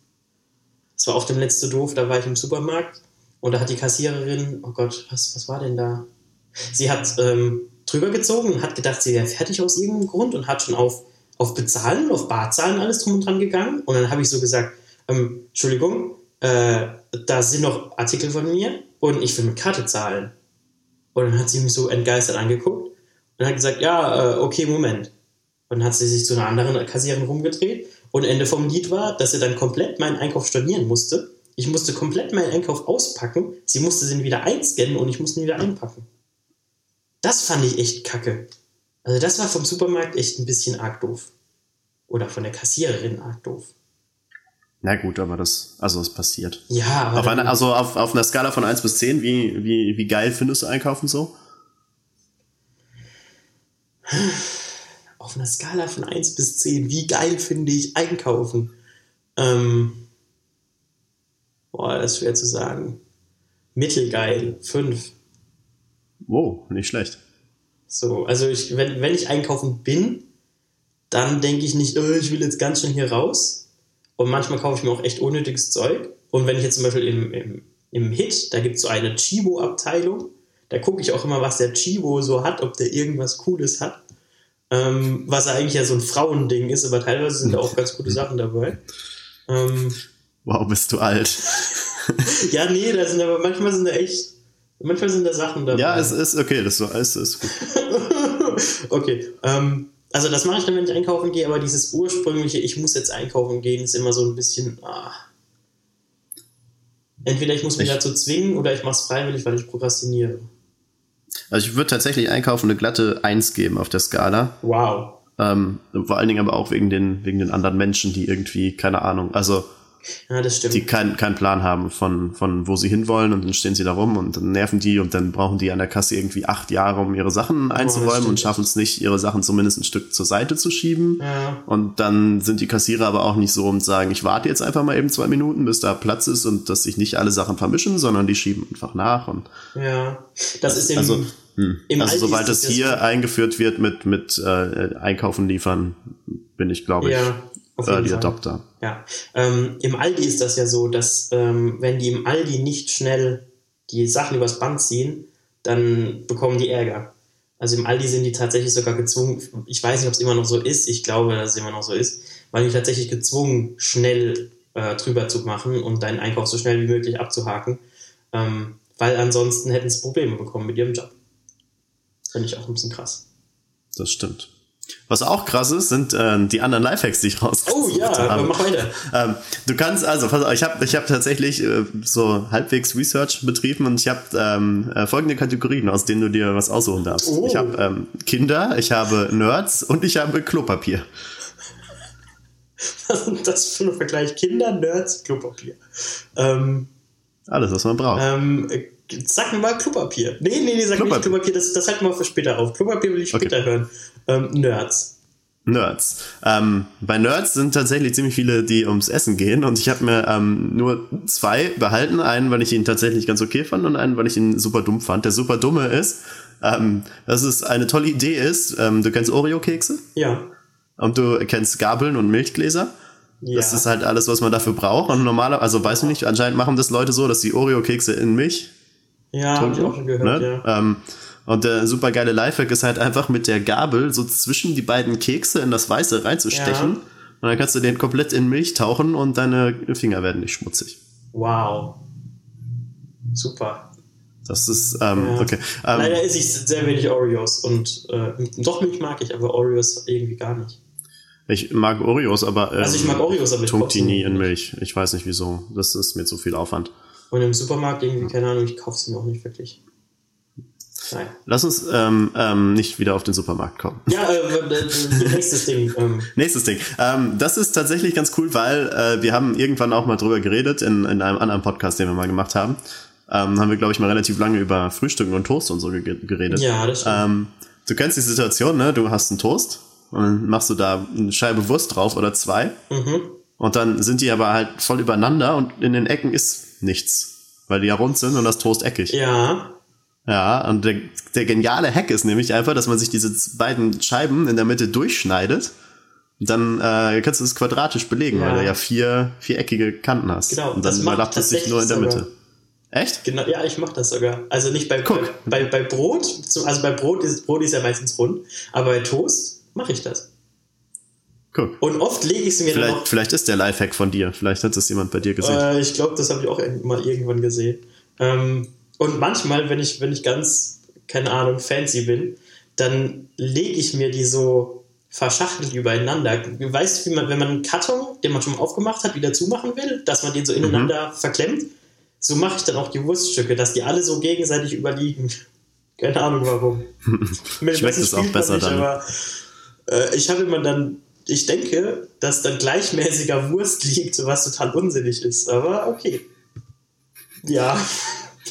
Es war auf dem letzte doof, da war ich im Supermarkt und da hat die Kassiererin, oh Gott, was, was war denn da? Sie hat ähm, drüber gezogen und hat gedacht, sie wäre fertig aus irgendeinem Grund und hat schon auf, auf Bezahlen, auf Barzahlen alles drum und dran gegangen. Und dann habe ich so gesagt, ähm, Entschuldigung, äh, da sind noch Artikel von mir und ich will mit Karte zahlen. Und dann hat sie mich so entgeistert angeguckt und hat gesagt, ja, äh, okay, Moment. Und dann hat sie sich zu einer anderen Kassiererin rumgedreht und Ende vom Lied war, dass sie dann komplett meinen Einkauf stornieren musste. Ich musste komplett meinen Einkauf auspacken, sie musste den wieder einscannen und ich musste ihn wieder einpacken. Das fand ich echt kacke. Also das war vom Supermarkt echt ein bisschen arg doof. Oder von der Kassiererin arg doof. Na gut, aber das, also es passiert. Ja, aber Auf einer, also auf, auf einer Skala von 1 bis 10, wie, wie, wie geil findest du einkaufen so? Auf einer Skala von 1 bis 10, wie geil finde ich einkaufen? Ähm, boah, das ist schwer zu sagen. Mittelgeil, 5. Wow, nicht schlecht. So, also ich, wenn, wenn ich einkaufen bin, dann denke ich nicht, oh, ich will jetzt ganz schnell hier raus. Und manchmal kaufe ich mir auch echt unnötiges Zeug. Und wenn ich jetzt zum Beispiel im, im, im Hit, da gibt es so eine Chibo-Abteilung, da gucke ich auch immer, was der Chibo so hat, ob der irgendwas Cooles hat. Ähm, was eigentlich ja so ein Frauending ist, aber teilweise sind da auch ganz gute Sachen dabei. Ähm, Wow, bist du alt. *laughs* ja, nee, da sind aber manchmal sind da echt, manchmal sind da Sachen dabei. Ja, es ist okay, das ist, es ist gut. *laughs* okay, ähm, also das mache ich dann, wenn ich einkaufen gehe, aber dieses ursprüngliche, ich muss jetzt einkaufen gehen, ist immer so ein bisschen, ah. Entweder ich muss mich Ich- dazu zwingen oder ich mache es freiwillig, weil ich prokrastiniere. Also ich würde tatsächlich einkaufen eine glatte 1 geben auf der Skala. Wow. Ähm, vor allen Dingen aber auch wegen den, wegen den anderen Menschen, die irgendwie, keine Ahnung, also Ja, das stimmt. die keinen keinen Plan haben von, von wo sie hinwollen und dann stehen sie da rum und dann nerven die und dann brauchen die an der Kasse irgendwie acht Jahre, um ihre Sachen einzuräumen stimmt. und schaffen es nicht, ihre Sachen zumindest ein Stück zur Seite zu schieben. Ja. Und dann sind die Kassierer aber auch nicht so und sagen, ich warte jetzt einfach mal eben zwei Minuten, bis da Platz ist und dass sich nicht alle Sachen vermischen, sondern die schieben einfach nach und ja. Das ist im, also, hm. im also Aldi sobald es das hier eingeführt wird mit, mit äh, Einkaufen liefern, bin ich, glaube ich, Ja, Early. Adopter. Ja, ähm, im Aldi ist das ja so, dass ähm, wenn die im Aldi nicht schnell die Sachen übers Band ziehen, dann bekommen die Ärger. Also im Aldi sind die tatsächlich sogar gezwungen, ich weiß nicht, ob es immer noch so ist, ich glaube, dass es immer noch so ist, weil die tatsächlich gezwungen, schnell äh, drüber zu machen und deinen Einkauf so schnell wie möglich abzuhaken, ähm, weil ansonsten hätten sie Probleme bekommen mit ihrem Job. Finde ich auch ein bisschen krass. Das stimmt. Was auch krass ist, sind äh, die anderen Lifehacks, die ich rausgesucht Oh ja, habe. aber mach weiter. Ähm, du kannst also, auf, ich habe ich hab tatsächlich äh, so halbwegs Research betrieben und ich habe ähm, äh, folgende Kategorien, aus denen du dir was aussuchen darfst. Oh. Ich habe ähm, Kinder, ich habe Nerds und ich habe Klopapier. Was ist das für ein Vergleich? Kinder, Nerds, Klopapier. Ähm, Alles, was man braucht. Ähm, äh, sag mir mal Klopapier. Nee, nee, nee, sag Klopapier. nicht Klopapier, das, das halten wir für später auf. Klopapier will ich Okay. später hören. Ähm, Nerds. Nerds. Ähm, bei Nerds sind tatsächlich ziemlich viele, die ums Essen gehen und ich habe mir ähm, nur zwei behalten. Einen, weil ich ihn tatsächlich ganz okay fand und einen, weil ich ihn super dumm fand. Der super dumme ist, ähm, dass es eine tolle Idee ist. Ähm, du kennst Oreo-Kekse Ja. und du kennst Gabeln und Milchgläser. Ja. Das ist halt alles, was man dafür braucht. Und normaler, also weiß ich nicht, anscheinend machen das Leute so, dass die Oreo-Kekse in Milch ja, habe ich auch schon gehört, ne? ja. Ähm, und der super geile Lifehack ist halt einfach mit der Gabel so zwischen die beiden Kekse in das Weiße reinzustechen. Ja. Und dann kannst du den komplett in Milch tauchen und deine Finger werden nicht schmutzig. Wow. Super. Das ist, ähm, Ja. okay. Ähm, Leider esse ich sehr wenig Oreos und äh, doch Milch mag ich, aber Oreos irgendwie gar nicht. ich mag Oreos, aber ähm, Also ich mag Oreos, aber ich koche die nie in Milch. Ich weiß nicht wieso. Das ist mir zu viel Aufwand. Und im Supermarkt irgendwie, keine Ahnung, ich kaufe sie mir auch nicht wirklich. Nein. Lass uns ähm, ähm, nicht wieder auf den Supermarkt kommen. Ja, äh, äh, nächstes Ding. Ähm, *laughs* Nächstes Ding. Ähm, das ist tatsächlich ganz cool, weil äh, wir haben irgendwann auch mal drüber geredet in, in einem anderen Podcast, den wir mal gemacht haben. Ähm, haben wir, glaube ich, mal relativ lange über Frühstücken und Toast und so ge geredet. ja, das stimmt. Ähm, du kennst die Situation, ne? Du hast einen Toast und dann machst du da eine Scheibe Wurst drauf oder zwei mhm. und dann sind die aber halt voll übereinander und in den Ecken ist nichts, weil die ja rund sind und das Toast eckig. Ja, Ja, und der, der geniale Hack ist nämlich einfach, dass man sich diese beiden Scheiben in der Mitte durchschneidet. Und dann äh, kannst du es quadratisch belegen, Ja. weil du ja vier viereckige Kanten hast. Genau, und das dann macht überlappt es sich nur in der sogar. Mitte. Echt? Genau, ja, ich mache das sogar. Also nicht bei, Guck. bei, bei, Brot, also bei Brot ist, Brot ist ja meistens rund, aber bei Toast mache ich das. Guck. Und oft lege ich es mir dann Vielleicht, auch. vielleicht ist der Lifehack von dir. Vielleicht hat das jemand bei dir gesehen. Äh, ich glaube, das habe ich auch mal irgendwann gesehen. Ähm, und manchmal, wenn ich, wenn ich ganz, keine Ahnung, fancy bin, dann lege ich mir die so verschachtelt übereinander. Weißt du, wie man, wenn man einen Karton, den man schon mal aufgemacht hat, wieder zumachen will, dass man den so ineinander verklemmt? So mache ich dann auch die Wurststücke, dass die alle so gegenseitig überliegen. *laughs* Keine Ahnung warum. *laughs* Schmeckt es auch besser dann. Aber äh, ich habe immer dann, ich denke, dass dann gleichmäßiger Wurst *laughs* liegt, was total unsinnig ist. Aber okay. Ja.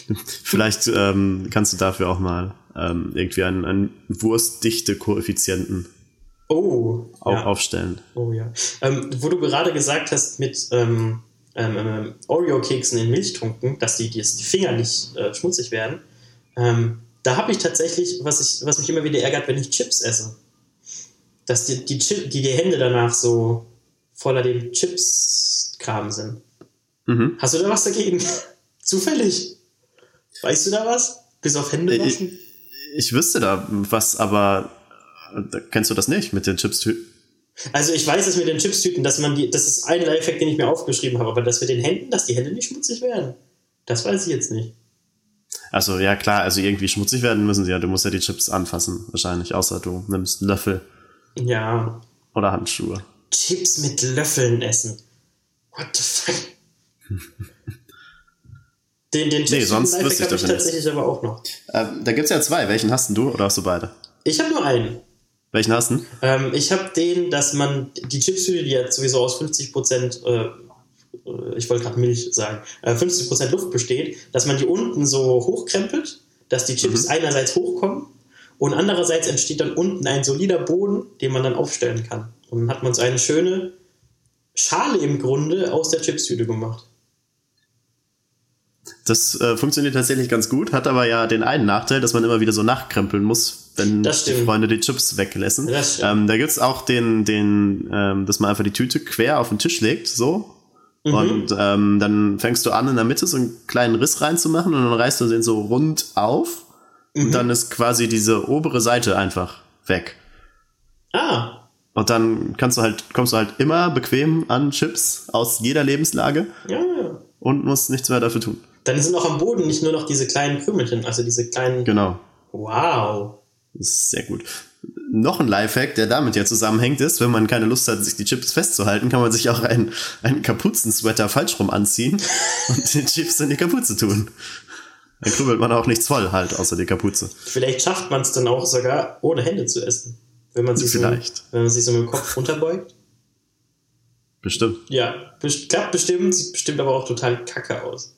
*laughs* Vielleicht ähm, kannst du dafür auch mal ähm, irgendwie einen, einen Wurstdichte-Koeffizienten Oh. au ja. aufstellen. Oh ja. Ähm, wo du gerade gesagt hast mit ähm, ähm, ähm, Oreo-Keksen in Milch tunken, dass die, die, die Finger nicht äh, schmutzig werden. Da habe ich tatsächlich, was, ich, was mich immer wieder ärgert, wenn ich Chips esse. Dass die, die, Chip, die, die Hände danach so voller dem Chips-Kram sind. Mhm. Hast du da was dagegen? *laughs* Zufällig? Weißt du da was? Bis auf Hände Äh, waschen? Ich wüsste da was, aber äh, kennst du das nicht mit den Chips? Also ich weiß es mit den Chipstüten, dass man die, das ist ein Lifehack, den ich mir aufgeschrieben habe, aber das mit den Händen, dass die Hände nicht schmutzig werden, das weiß ich jetzt nicht. Also ja klar, also irgendwie schmutzig werden müssen sie ja. Du musst ja die Chips anfassen, wahrscheinlich, außer du nimmst einen Löffel Ja, oder Handschuhe. Chips mit Löffeln essen. What the fuck? *laughs* Den, den Nee, sonst wüsste ich habe ich tatsächlich aber auch noch. Ähm, da gibt's ja zwei. Welchen hast du oder hast du beide? Ich habe nur einen. Welchen hast du? Ähm, ich habe den, dass man die Chipstüte, die ja sowieso aus 50% äh, äh, ich wollte gerade Milch sagen, äh, 50% Luft besteht, dass man die unten so hochkrempelt, dass die Chips einerseits hochkommen und andererseits entsteht dann unten ein solider Boden, den man dann aufstellen kann. Und dann hat man so eine schöne Schale im Grunde aus der Chipstüte gemacht. Das äh, funktioniert tatsächlich ganz gut, hat aber ja den einen Nachteil, dass man immer wieder so nachkrempeln muss, wenn die. Freunde die Chips weglassen. Ähm, da gibt's auch den, den ähm, dass man einfach die Tüte quer auf den Tisch legt, so. Mhm. Und ähm, dann fängst du an, in der Mitte so einen kleinen Riss reinzumachen und dann reißt du den so rund auf Mhm. und dann ist quasi diese obere Seite einfach weg. Ah, Und dann kannst du halt, kommst du halt immer bequem an Chips aus jeder Lebenslage ja. Und musst nichts mehr dafür tun. Dann sind auch am Boden nicht nur noch diese kleinen Krümelchen, also diese kleinen. Genau. Wow. Das ist sehr gut. Noch ein Lifehack, der damit ja zusammenhängt, ist, wenn man keine Lust hat, sich die Chips festzuhalten, kann man sich auch einen, einen Kapuzensweater falsch rum anziehen *laughs* und die Chips in die Kapuze tun. Dann krümmelt man auch nichts voll halt, außer die Kapuze. Vielleicht schafft man es dann auch sogar ohne Hände zu essen. Wenn man sich, Vielleicht. So, wenn man sich so mit dem Kopf runterbeugt. Bestimmt. Ja, klappt bestimmt, sieht bestimmt aber auch total kacke aus.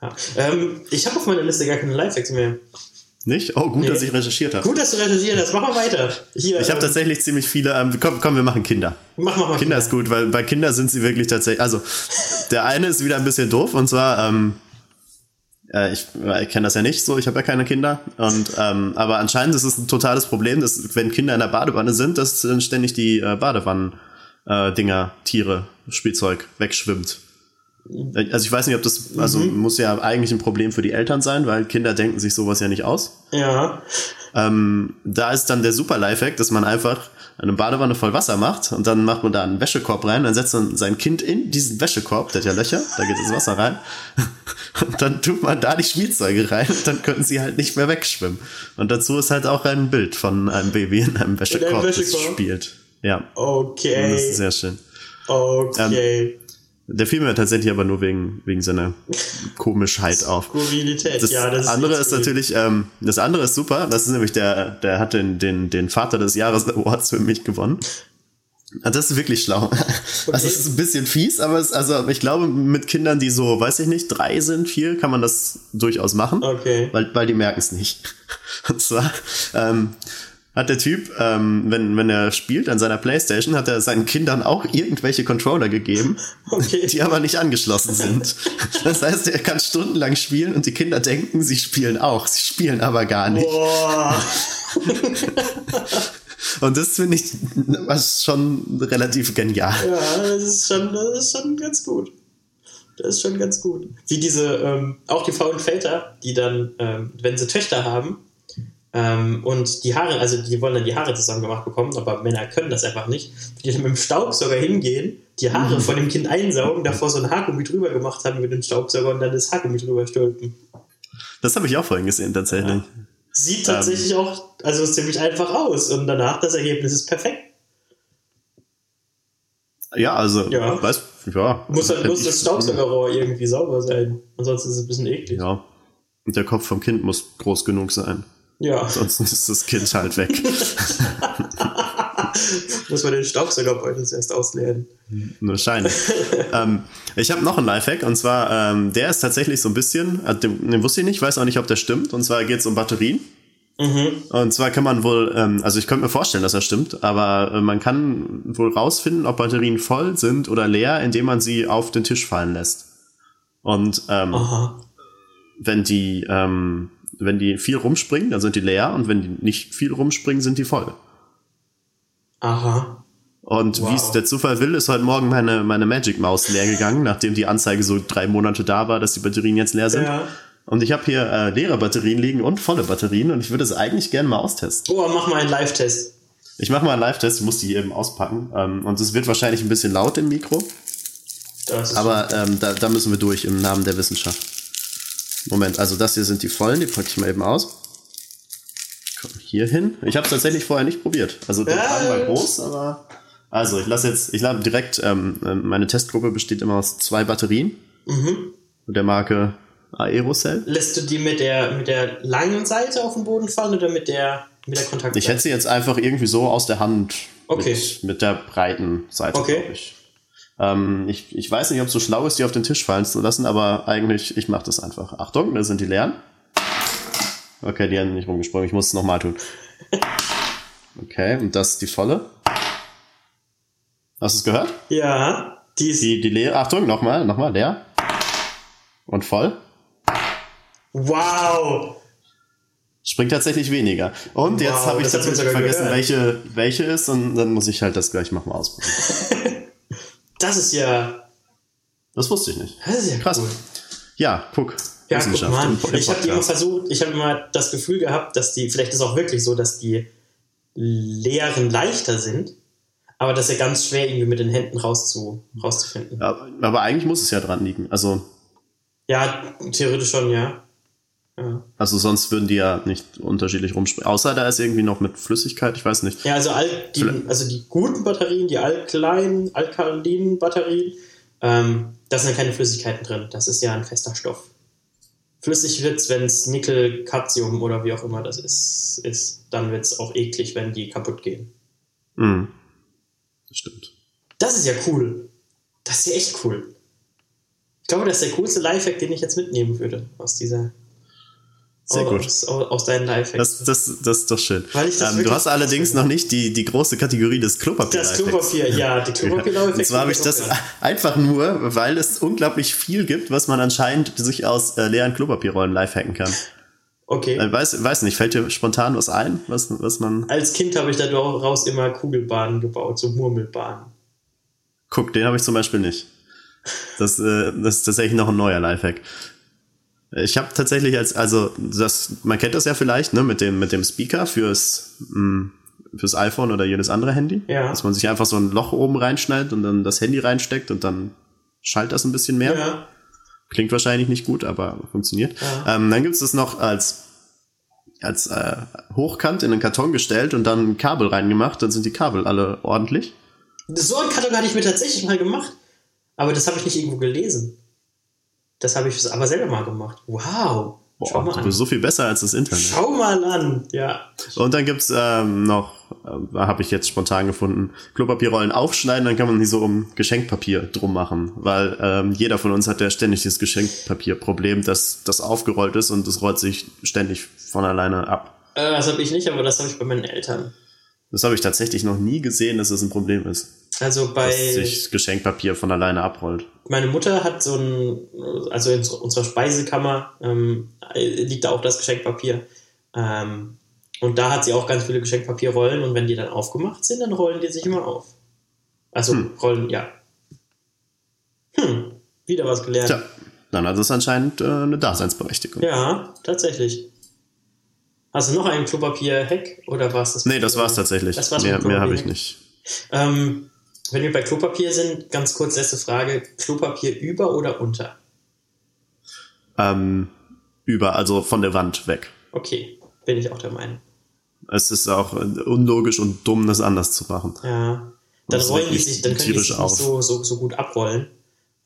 Ja. Ähm, ich habe auf meiner Liste gar keine Lifehacks mehr. Nicht? Oh, gut, Nee. dass ich recherchiert habe. Gut, dass du recherchiert hast. Mach mal weiter. Hier, Ich habe ähm, tatsächlich ziemlich viele. Ähm, komm, komm, wir machen Kinder. Mach, mach mal. Kinder ist gut, weil bei Kindern sind sie wirklich tatsächlich. Also, *laughs* der eine ist wieder ein bisschen doof und zwar, ähm, äh, ich, äh, ich kenne das ja nicht so, ich habe ja keine Kinder. Und ähm, aber anscheinend ist es ein totales Problem, dass wenn Kinder in der Badewanne sind, dass dann ständig die äh, Badewannen äh, Dinger, Tiere, Spielzeug wegschwimmt. Äh, Also ich weiß nicht, ob das, also muss ja eigentlich ein Problem für die Eltern sein, weil Kinder denken sich sowas ja nicht aus. Ja. Ähm, da ist dann der super Lifehack, dass man einfach eine Badewanne voll Wasser macht und dann macht man da einen Wäschekorb rein, dann setzt man sein Kind in diesen Wäschekorb, der hat ja Löcher, da geht das Wasser rein *laughs* und dann tut man da die Spielzeuge rein und dann können sie halt nicht mehr wegschwimmen. Und dazu ist halt auch ein Bild von einem Baby in einem Wäschekorb, das Wäschekorb? spielt. Ja, und das Okay. ist sehr schön. Okay. Der fiel mir tatsächlich aber nur wegen, wegen seiner Komischheit auf. Skurrilität. Das, ja, das andere ist skurril. natürlich, ähm, das andere ist super. Das ist nämlich der, der hat den, den, den Vater des Jahres Awards für mich gewonnen. Ah, Das ist wirklich schlau. Also es ist ein bisschen fies, aber es, also ich glaube, mit Kindern, die so, weiß ich nicht, drei sind, vier, kann man das durchaus machen. Okay. Weil, weil die merken es nicht. *laughs* Und zwar ähm, hat der Typ, ähm, wenn, wenn er spielt an seiner Playstation, hat er seinen Kindern auch irgendwelche Controller gegeben, *laughs* Okay. die aber nicht angeschlossen sind. Das heißt, er kann stundenlang spielen und die Kinder denken, sie spielen auch. Sie spielen aber gar nicht. Boah. Und das finde ich was schon relativ genial. Ja, das ist schon, das ist schon ganz gut. Das ist schon ganz gut. Wie diese, ähm, auch die faulen Väter, die dann, ähm, wenn sie Töchter haben, ähm, und die Haare, also die wollen dann die Haare zusammen gemacht bekommen, aber Männer können das einfach nicht, die dann mit dem Staubsauger hingehen, die Haare von dem Kind einsaugen, davor so ein Haargummi drüber gemacht haben mit dem Staubsauger und dann das Haargummi drüber stülpen. Das habe ich auch vorhin gesehen, tatsächlich. Sieht tatsächlich auch, also ziemlich einfach aus und danach das Ergebnis ist perfekt. Ja, also, Ja. weiß, ja. Muss, halt, muss ich- das Staubsaugerrohr irgendwie sauber sein. Ansonsten ist es ein bisschen eklig. Ja. Und der Kopf vom Kind muss groß genug sein. Ja, Ansonsten ist das Kind halt weg. *laughs* muss man den Staubsaugerbeutel erst ausleeren. Wahrscheinlich. ähm, ich habe noch einen Lifehack und zwar, ähm, der ist tatsächlich so ein bisschen, äh, den, den wusste ich nicht, weiß auch nicht, ob der stimmt. Und zwar geht es um Batterien. Mhm. Und zwar kann man wohl, ähm, also ich könnte mir vorstellen, dass er stimmt, aber äh, man kann wohl rausfinden, ob Batterien voll sind oder leer, indem man sie auf den Tisch fallen lässt. Und ähm, wenn die, ähm, wenn die viel rumspringen, dann sind die leer und wenn die nicht viel rumspringen, sind die voll. Aha. Und Wow. wie es der Zufall will, ist heute Morgen meine, meine Magic Maus leer gegangen, *laughs* nachdem die Anzeige so drei Monate da war, dass die Batterien jetzt leer sind. Ja. Und ich habe hier äh, leere Batterien liegen und volle Batterien und ich würde es eigentlich gerne mal austesten. Oh, mach mal einen Live-Test. Ich mache mal einen Live-Test, ich muss die eben auspacken. Ähm, und es wird wahrscheinlich ein bisschen laut im Mikro, Das aber ähm, da, da müssen wir durch im Namen der Wissenschaft. Moment, also das hier sind die vollen, die packe ich mal eben aus. Komm hier hin. Ich habe es tatsächlich vorher nicht probiert. Also der. Kragen war groß, aber also ich lasse jetzt, ich lasse direkt, ähm, ähm, meine Testgruppe besteht immer aus zwei Batterien Mhm. der Marke Aerocell. Lässt du die mit der, mit der langen Seite auf den Boden fallen oder mit der, mit der Kontaktseite? Ich hätte sie jetzt einfach irgendwie so aus der Hand Okay. mit, mit der breiten Seite, Okay. glaube ich. Ähm, ich, ich weiß nicht, ob es so schlau ist, die auf den Tisch fallen zu lassen, aber eigentlich, ich mache das einfach. Achtung, da sind die leeren. Okay, die haben nicht rumgesprungen, ich muss es nochmal tun. Okay, und das ist die volle. Hast du es gehört? Ja, die ist. Die, die leere, Achtung, nochmal, nochmal, leer. Und voll. Wow! Springt tatsächlich weniger. Und jetzt Wow, habe ich tatsächlich vergessen, gehört. welche, welche ist und dann muss ich halt das gleich nochmal ausprobieren. *laughs* Das ist ja. Das wusste ich nicht. Das ist ja Krass. cool. Ja, guck. Ja, guck mal. im- im Ich habe immer versucht, ich habe immer das Gefühl gehabt, dass die, vielleicht ist es auch wirklich so, dass die leeren leichter sind, aber das ist ja ganz schwer irgendwie mit den Händen rauszu, rauszufinden. Ja, aber eigentlich muss es ja dran liegen. Also, Ja, theoretisch schon, ja. Ja, also sonst würden die ja nicht unterschiedlich rumspringen. Außer da ist irgendwie noch mit Flüssigkeit, ich weiß nicht. ja also, all die, also die guten Batterien, die alkalinen, alkalinen Batterien, ähm, da sind ja keine Flüssigkeiten drin. Das ist ja ein fester Stoff. Flüssig wird's, wenn es Nickel, Cadmium oder wie auch immer das ist, ist dann wird's auch eklig, wenn die kaputt gehen. Mhm. Das stimmt. Das ist ja cool. Das ist ja echt cool. Ich glaube, das ist der coolste Lifehack, den ich jetzt mitnehmen würde aus dieser. Sehr aus, gut. Aus, aus deinen Lifehacks. Das, das, das ist doch schön. Weil ich das ähm, du hast allerdings noch nicht die, die große Kategorie des Klopapier. Das Klopapier, ja, *laughs* die klopapier Und zwar habe ich das *laughs* einfach nur, weil es unglaublich viel gibt, was man anscheinend sich aus äh, leeren Klopapierrollen live hacken kann. Okay. Äh, weiß, weiß nicht, fällt dir spontan was ein, was, was man. Als Kind habe ich daraus immer Kugelbahnen gebaut, so Murmelbahnen. Guck, den habe ich zum Beispiel nicht. Das, äh, das ist tatsächlich noch ein neuer Lifehack. Ich habe tatsächlich als, also das, man kennt das ja vielleicht, ne, mit dem, mit dem Speaker fürs, mh, fürs iPhone oder jedes andere Handy. Ja. Dass man sich einfach so ein Loch oben reinschneidet und dann das Handy reinsteckt und dann schallt das ein bisschen mehr. Ja. Klingt wahrscheinlich nicht gut, aber funktioniert. Ja. Ähm, dann gibt's es noch als, als äh, hochkant in einen Karton gestellt und dann ein Kabel reingemacht, dann sind die Kabel alle ordentlich. So einen Karton hatte ich mir tatsächlich mal gemacht. Aber das habe ich nicht irgendwo gelesen. Das habe ich aber selber mal gemacht. Wow. Schau Boah, mal du an. bist so viel besser als das Internet. Schau mal an. Ja. Und dann gibt's ähm, noch, äh, habe ich jetzt spontan gefunden, Klopapierrollen aufschneiden, dann kann man die so um Geschenkpapier drum machen. Weil ähm, jeder von uns hat ja ständig dieses Geschenkpapierproblem, dass das aufgerollt ist und es rollt sich ständig von alleine ab. Äh, das habe ich nicht, aber das habe ich bei meinen Eltern. Das habe ich tatsächlich noch nie gesehen, dass das ein Problem ist. Also bei dass sich Geschenkpapier von alleine abrollt. meine Mutter hat so ein, also in unserer Speisekammer ähm, liegt da auch das Geschenkpapier. Ähm, und da hat sie auch ganz viele Geschenkpapierrollen und wenn die dann aufgemacht sind, dann rollen die sich immer auf. Also rollen, ja. Hm, wieder was gelernt. Tja, dann hat es anscheinend äh, eine Daseinsberechtigung. Ja, tatsächlich. Hast du noch einen Klopapier-Hack oder war es das? Nee, das war's tatsächlich. Das war's mehr mehr habe ich nicht. Ähm, wenn wir bei Klopapier sind, ganz kurz letzte Frage. Klopapier über oder unter? Ähm, über, also von der Wand weg. Okay, bin ich auch der Meinung. Es ist auch unlogisch und dumm, das anders zu machen. Ja. Dann Das rollen die sich, dann können die sich nicht so, so, so gut abrollen.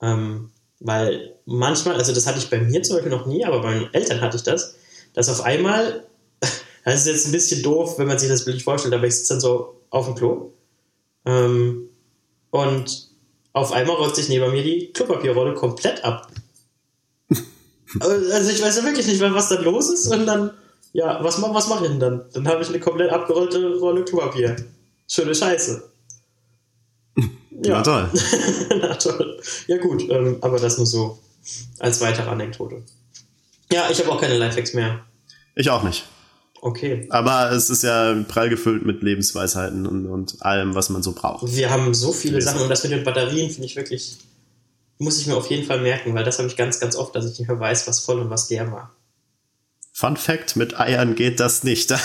Ähm, weil manchmal, also das hatte ich bei mir zum Beispiel noch nie, aber bei meinen Eltern hatte ich das, dass auf einmal, *laughs* das ist jetzt ein bisschen doof, wenn man sich das Bild nicht vorstellt, aber ich sitze dann so auf dem Klo ähm, und auf einmal rollt sich neben mir die Klopapierrolle komplett ab. *laughs* also ich weiß ja wirklich nicht, was dann los ist und dann, ja, was, was mache ich denn dann? Dann habe ich eine komplett abgerollte Rolle Klopapier. Schöne Scheiße. *laughs* Ja, toll. *laughs* Na toll. Ja gut, ähm, aber das nur so als weitere Anekdote. Ja, ich habe auch keine Lifehacks mehr. Ich auch nicht. Okay. Aber es ist ja prall gefüllt mit Lebensweisheiten und, und allem, was man so braucht. Wir haben so viele Lesen. Sachen und das mit den Batterien finde ich wirklich, muss ich mir auf jeden Fall merken, weil das habe ich ganz, ganz oft, dass ich nicht mehr weiß, was voll und was leer war. Fun Fact, mit Eiern geht das nicht. *laughs* äh,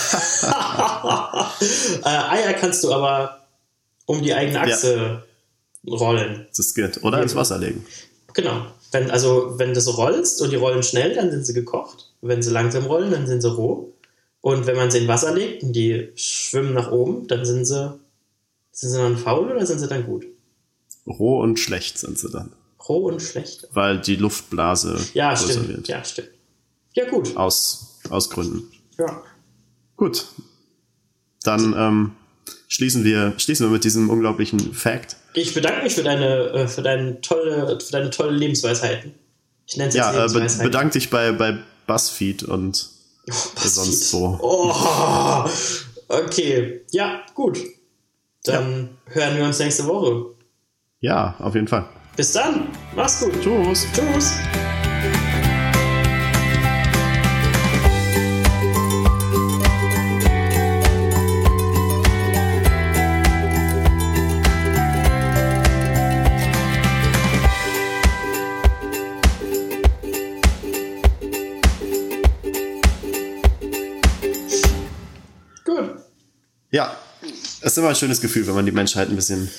Eier kannst du aber um die eigene Achse rollen. das geht. Oder ins Wasser legen. Genau. Wenn, also, wenn du so rollst und die rollen schnell, dann sind sie gekocht. Wenn sie langsam rollen, dann sind sie roh. Und wenn man sie in Wasser legt und die schwimmen nach oben, dann sind sie, sind sie dann faul oder sind sie dann gut? Roh und schlecht sind sie dann. Roh und schlecht. Weil die Luftblase Ja, größer stimmt. wird. Ja, stimmt. Ja, gut. Aus, aus Gründen. Ja. Gut. Dann ähm, schließen, wir, schließen wir mit diesem unglaublichen Fact. Ich bedanke mich für deine, äh, für deine, tolle, für deine tolle Lebensweisheiten. Ich nenne es jetzt Ja, äh, be Lebensweisheiten. bedank dich bei, bei BuzzFeed und. *laughs* sonst wo. Oh, okay. Ja, gut. Dann hören wir uns nächste Woche. Ja, auf jeden Fall. Bis dann. Mach's gut. Tschüss. Tschüss. Ja, es ist immer ein schönes Gefühl, wenn man die Menschheit ein bisschen,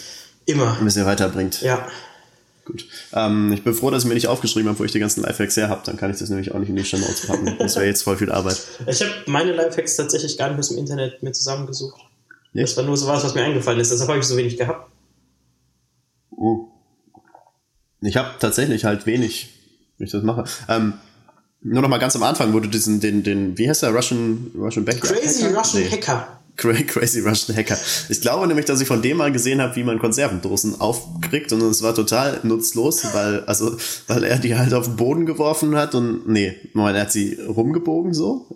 Immer. ein bisschen weiterbringt. Ja. Gut. Ähm, ich bin froh, dass ich mir nicht aufgeschrieben habe, wo ich die ganzen Lifehacks her habe. Dann kann ich das nämlich auch nicht in die Show Notes packen. Das wäre jetzt voll viel Arbeit. Ich habe meine Lifehacks tatsächlich gar nicht aus dem Internet mir zusammengesucht. Nicht? Das war nur so was, was mir eingefallen ist. Deshalb habe ich so wenig gehabt. Oh. Ich habe tatsächlich halt wenig, wie ich das mache. Ähm, nur noch mal ganz am Anfang, wo du diesen, den, den, wie heißt der, Russian, Russian Backyard Crazy Hacker? Russian Nee. Hacker. Cra- Crazy Russian Hacker. Ich glaube nämlich, dass ich von dem mal gesehen habe, wie man Konservendosen aufkriegt und es war total nutzlos, weil, also, weil er die halt auf den Boden geworfen hat und, nee, Moment, er hat sie rumgebogen so?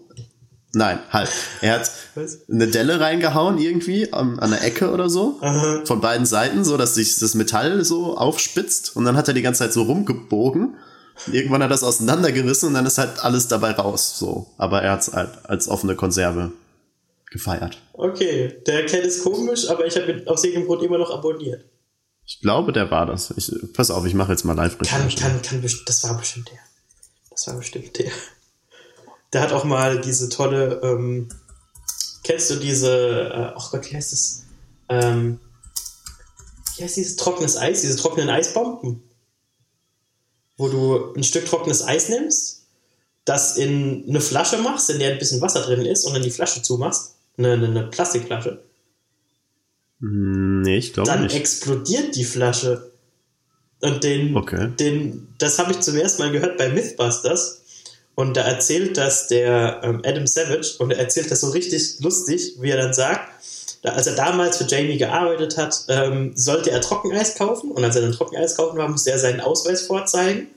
Nein, halt. Er hat Was? eine Delle reingehauen irgendwie an, an der Ecke oder so. Aha. Von beiden Seiten, so dass sich das Metall so aufspitzt und dann hat er die ganze Zeit so rumgebogen. Irgendwann hat er das auseinandergerissen und dann ist halt alles dabei raus, so. Aber er hat es halt als offene Konserve gefeiert. Okay, der Kerl ist komisch, aber ich habe ihn aus irgendeinem Grund immer noch abonniert. Ich glaube, der war das. Ich, pass auf, ich mache jetzt mal live Kann, kann, kann, das war bestimmt der. Das war bestimmt der. Der hat auch mal diese tolle, ähm, kennst du diese, äh, ach Gott, wie heißt das? Ähm, wie heißt dieses trockenes Eis, diese trockenen Eisbomben? Wo du ein Stück trockenes Eis nimmst, das in eine Flasche machst, in der ein bisschen Wasser drin ist und dann die Flasche zumachst, eine, eine, eine Plastikflasche, Nee, ich glaube dann nicht. explodiert die Flasche. Und den, Okay. den das habe ich zum ersten Mal gehört bei Mythbusters. Und da erzählt das der ähm, Adam Savage und er erzählt das so richtig lustig, wie er dann sagt, da, als er damals für Jamie gearbeitet hat, ähm, sollte er Trockeneis kaufen und als er dann Trockeneis kaufen war, musste er seinen Ausweis vorzeigen.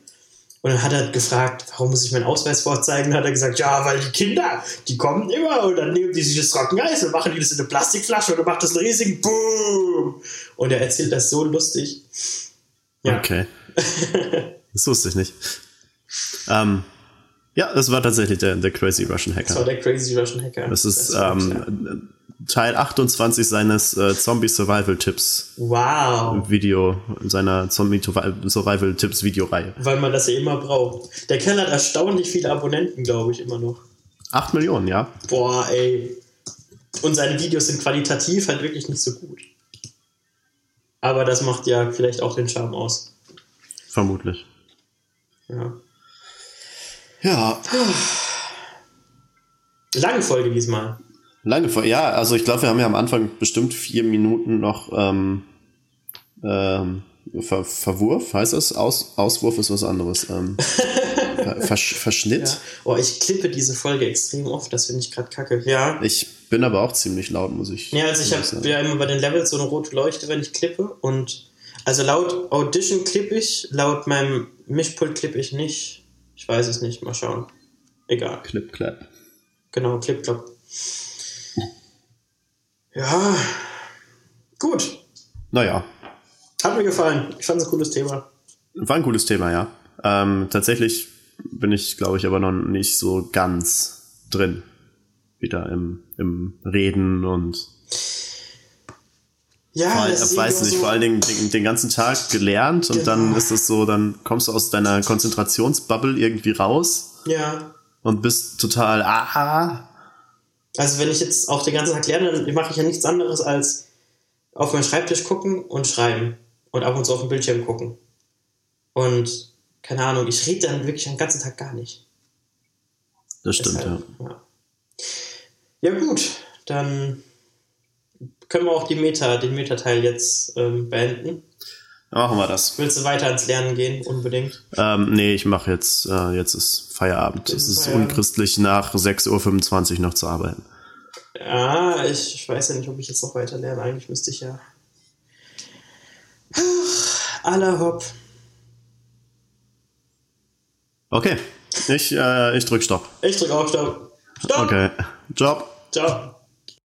Und dann hat er gefragt, warum muss ich meinen Ausweis vorzeigen? Dann hat er gesagt, ja, weil die Kinder, die kommen immer und dann nehmen die sich das Trockeneis und machen die das in eine Plastikflasche und dann macht das einen riesigen Boom. Und er erzählt das so lustig. Ja. Okay. *laughs* Das wusste ich nicht. Ähm, ja, das war tatsächlich der, der Crazy Russian Das war Hacker. der Crazy Russian Hacker. Das ist wirklich, ja. ähm, Teil 28 seines äh, Zombie Survival Tipps Wow. Video, seiner Zombie Survival Tipps Videoreihe. Weil man das ja immer braucht. Der Kerl hat erstaunlich viele Abonnenten, glaube ich, immer noch. 8 Millionen, ja. Boah, ey. Und seine Videos sind qualitativ halt wirklich nicht so gut. Aber das macht ja vielleicht auch den Charme aus. Vermutlich. Ja. Ja, Lange Folge diesmal. lange vor. Ja, also ich glaube, wir haben ja am Anfang bestimmt vier Minuten noch ähm, ähm, Ver Verwurf, heißt das? Aus Auswurf ist was anderes. Ähm, *laughs* Ver Versch Verschnitt. Ja. Oh, ich klippe diese Folge extrem oft, das finde ich gerade kacke. Ja. Ich bin aber auch ziemlich laut, muss ich. Ja, also ich habe ja immer bei den Levels so eine rote Leuchte, wenn ich klippe. Und also laut Audition klippe ich, laut meinem Mischpult klippe ich nicht. Ich weiß es nicht, mal schauen. Egal. Clip, clap. Genau, Clip, Clop. Ja, gut. Naja, Hat mir gefallen. Ich fand es ein cooles Thema. war ein cooles Thema, ja. Ähm, tatsächlich bin ich, glaube ich, aber noch nicht so ganz drin. Wieder im, im Reden und Ja, vor, das weiß nicht, so- vor allen Dingen den, den ganzen Tag gelernt und dann Genau. ist es so, dann kommst du aus deiner Konzentrationsbubble irgendwie raus Ja. und bist total, aha, Also wenn ich jetzt auch den ganzen Tag lerne, dann mache ich ja nichts anderes als auf meinen Schreibtisch gucken und schreiben. Und ab und zu auf den Bildschirm gucken. Und keine Ahnung, ich rede dann wirklich den ganzen Tag gar nicht. das stimmt, ja. Deshalb, ja. Ja gut, dann können wir auch die Meta, den Meta-Teil jetzt ähm, beenden. Machen wir das. Willst du weiter ans Lernen gehen? Unbedingt. Ähm, nee, ich mache jetzt, äh, jetzt ist Feierabend. Es ist Feierabend. unchristlich, nach 6.25 Uhr noch zu arbeiten. Ja, ich, ich weiß ja nicht, ob ich jetzt noch weiter lerne. Eigentlich müsste ich ja. Aller Hopp. Okay, ich, äh, ich drück Stopp. Ich drücke auch Stopp. Stopp. Okay, Job. Ciao.